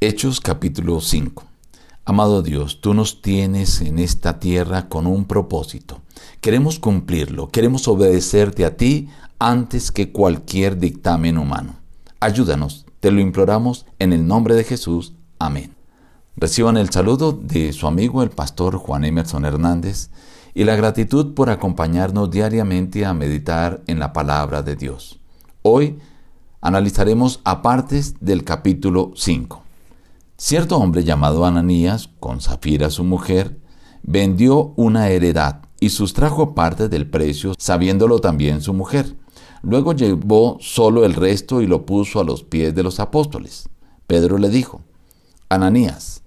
Hechos capítulo 5. Amado Dios, tú nos tienes en esta tierra con un propósito. Queremos cumplirlo, queremos obedecerte a ti antes que cualquier dictamen humano. Ayúdanos, te lo imploramos en el nombre de Jesús. Amén. Reciban el saludo de su amigo el pastor Juan Emerson Hernández y la gratitud por acompañarnos diariamente a meditar en la palabra de Dios. Hoy analizaremos apartes del capítulo 5. Cierto hombre llamado Ananías, con Zafira su mujer, vendió una heredad y sustrajo parte del precio, sabiéndolo también su mujer. Luego llevó solo el resto y lo puso a los pies de los apóstoles. Pedro le dijo, Ananías,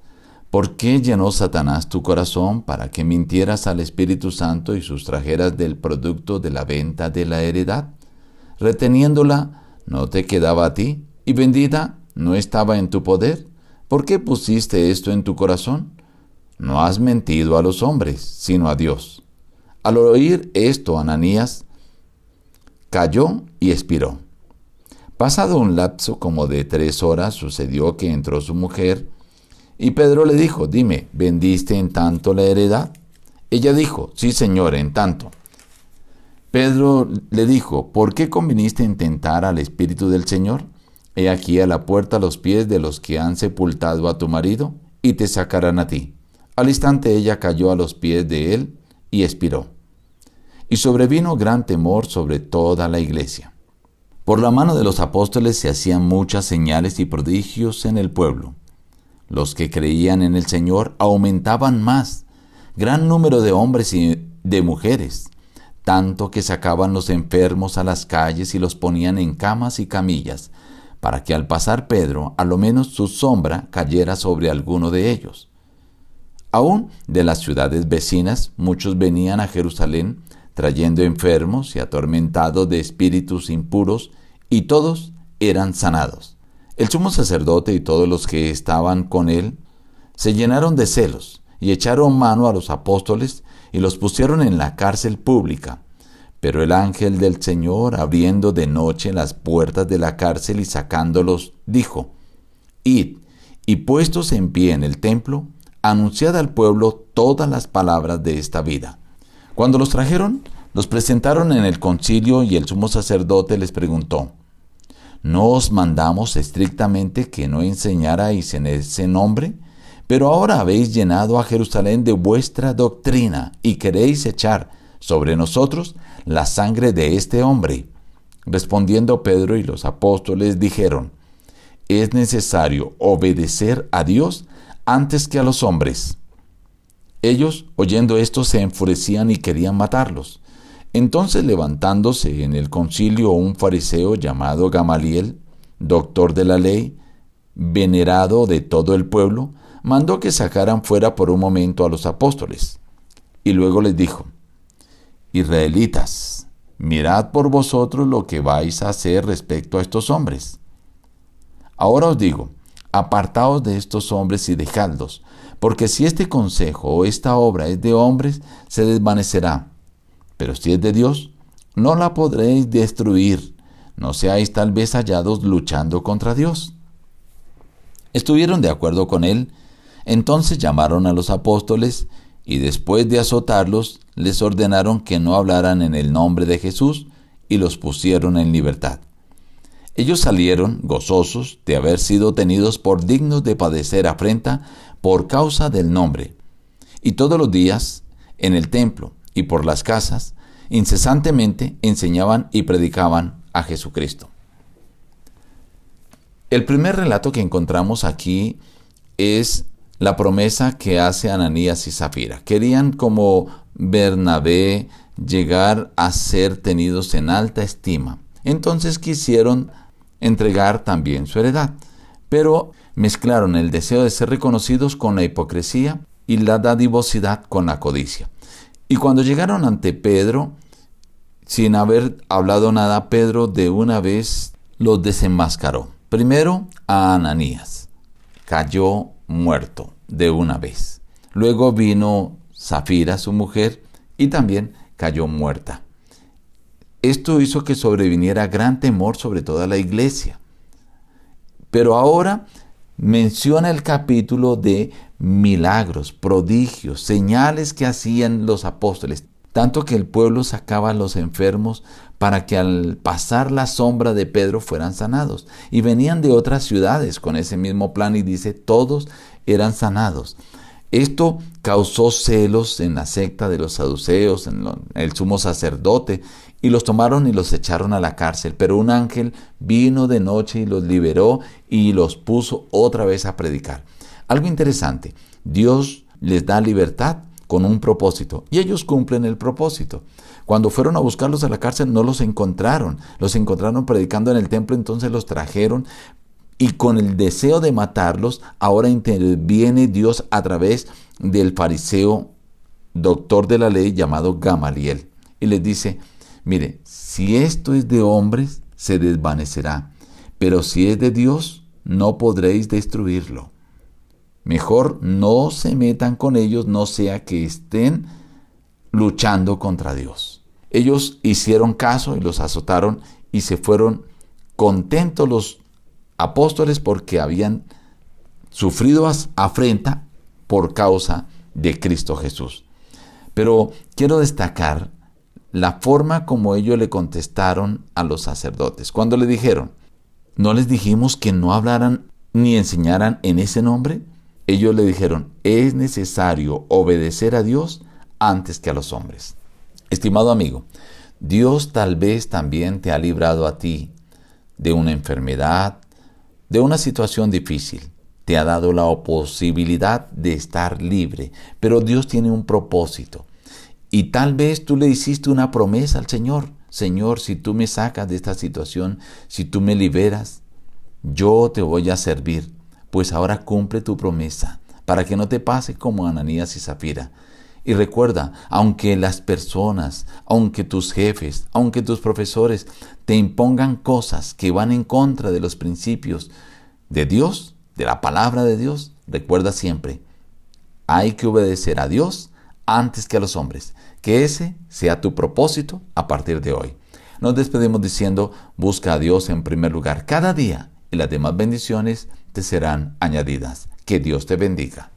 ¿por qué llenó Satanás tu corazón para que mintieras al Espíritu Santo y sustrajeras del producto de la venta de la heredad? Reteniéndola, ¿no te quedaba a ti? ¿Y vendida no estaba en tu poder? ¿Por qué pusiste esto en tu corazón? No has mentido a los hombres, sino a Dios. Al oír esto, Ananías cayó y expiró. Pasado un lapso como de tres horas, sucedió que entró su mujer, y Pedro le dijo, dime, ¿vendiste en tanto la heredad? Ella dijo, sí, señor, en tanto. Pedro le dijo, ¿por qué conviniste en tentar al Espíritu del Señor? He aquí a la puerta los pies de los que han sepultado a tu marido, y te sacarán a ti. Al instante ella cayó a los pies de él y expiró. Y sobrevino gran temor sobre toda la iglesia. Por la mano de los apóstoles se hacían muchas señales y prodigios en el pueblo. Los que creían en el Señor aumentaban más, gran número de hombres y de mujeres, tanto que sacaban los enfermos a las calles y los ponían en camas y camillas, para que al pasar Pedro, a lo menos su sombra cayera sobre alguno de ellos. Aún de las ciudades vecinas, muchos venían a Jerusalén trayendo enfermos y atormentados de espíritus impuros, y todos eran sanados. El sumo sacerdote y todos los que estaban con él se llenaron de celos y echaron mano a los apóstoles y los pusieron en la cárcel pública pero el ángel del Señor, abriendo de noche las puertas de la cárcel y sacándolos, dijo, Id, y puestos en pie en el templo, anunciad al pueblo todas las palabras de esta vida. Cuando los trajeron, los presentaron en el concilio y el sumo sacerdote les preguntó, ¿No os mandamos estrictamente que no enseñarais en ese nombre? Pero ahora habéis llenado a Jerusalén de vuestra doctrina y queréis echar sobre nosotros la sangre de este hombre. Respondiendo Pedro y los apóstoles dijeron, es necesario obedecer a Dios antes que a los hombres. Ellos, oyendo esto, se enfurecían y querían matarlos. Entonces levantándose en el concilio un fariseo llamado Gamaliel, doctor de la ley, venerado de todo el pueblo, mandó que sacaran fuera por un momento a los apóstoles. Y luego les dijo, Israelitas, mirad por vosotros lo que vais a hacer respecto a estos hombres. Ahora os digo, apartaos de estos hombres y dejadlos, porque si este consejo o esta obra es de hombres, se desvanecerá. Pero si es de Dios, no la podréis destruir, no seáis tal vez hallados luchando contra Dios. Estuvieron de acuerdo con él, entonces llamaron a los apóstoles y después de azotarlos, les ordenaron que no hablaran en el nombre de Jesús y los pusieron en libertad. Ellos salieron gozosos de haber sido tenidos por dignos de padecer afrenta por causa del nombre. Y todos los días, en el templo y por las casas, incesantemente enseñaban y predicaban a Jesucristo. El primer relato que encontramos aquí es la promesa que hace Ananías y Zafira. Querían como Bernabé llegar a ser tenidos en alta estima. Entonces quisieron entregar también su heredad, pero mezclaron el deseo de ser reconocidos con la hipocresía y la dadivosidad con la codicia. Y cuando llegaron ante Pedro, sin haber hablado nada, Pedro de una vez los desenmascaró. Primero a Ananías. Cayó muerto de una vez. Luego vino Zafira, su mujer, y también cayó muerta. Esto hizo que sobreviniera gran temor sobre toda la iglesia. Pero ahora menciona el capítulo de milagros, prodigios, señales que hacían los apóstoles, tanto que el pueblo sacaba a los enfermos para que al pasar la sombra de Pedro fueran sanados. Y venían de otras ciudades con ese mismo plan y dice, todos eran sanados. Esto causó celos en la secta de los saduceos, en el sumo sacerdote, y los tomaron y los echaron a la cárcel. Pero un ángel vino de noche y los liberó y los puso otra vez a predicar. Algo interesante, Dios les da libertad con un propósito. Y ellos cumplen el propósito. Cuando fueron a buscarlos a la cárcel no los encontraron, los encontraron predicando en el templo, entonces los trajeron. Y con el deseo de matarlos, ahora interviene Dios a través del fariseo doctor de la ley llamado Gamaliel. Y les dice, mire, si esto es de hombres, se desvanecerá, pero si es de Dios, no podréis destruirlo. Mejor no se metan con ellos, no sea que estén luchando contra Dios. Ellos hicieron caso y los azotaron y se fueron contentos los apóstoles porque habían sufrido afrenta por causa de Cristo Jesús. Pero quiero destacar la forma como ellos le contestaron a los sacerdotes. Cuando le dijeron, ¿no les dijimos que no hablaran ni enseñaran en ese nombre? Ellos le dijeron, es necesario obedecer a Dios antes que a los hombres. Estimado amigo, Dios tal vez también te ha librado a ti de una enfermedad, de una situación difícil. Te ha dado la posibilidad de estar libre, pero Dios tiene un propósito. Y tal vez tú le hiciste una promesa al Señor. Señor, si tú me sacas de esta situación, si tú me liberas, yo te voy a servir pues ahora cumple tu promesa, para que no te pase como Ananías y Zafira. Y recuerda, aunque las personas, aunque tus jefes, aunque tus profesores te impongan cosas que van en contra de los principios de Dios, de la palabra de Dios, recuerda siempre, hay que obedecer a Dios antes que a los hombres. Que ese sea tu propósito a partir de hoy. Nos despedimos diciendo, busca a Dios en primer lugar cada día y las demás bendiciones te serán añadidas. Que Dios te bendiga.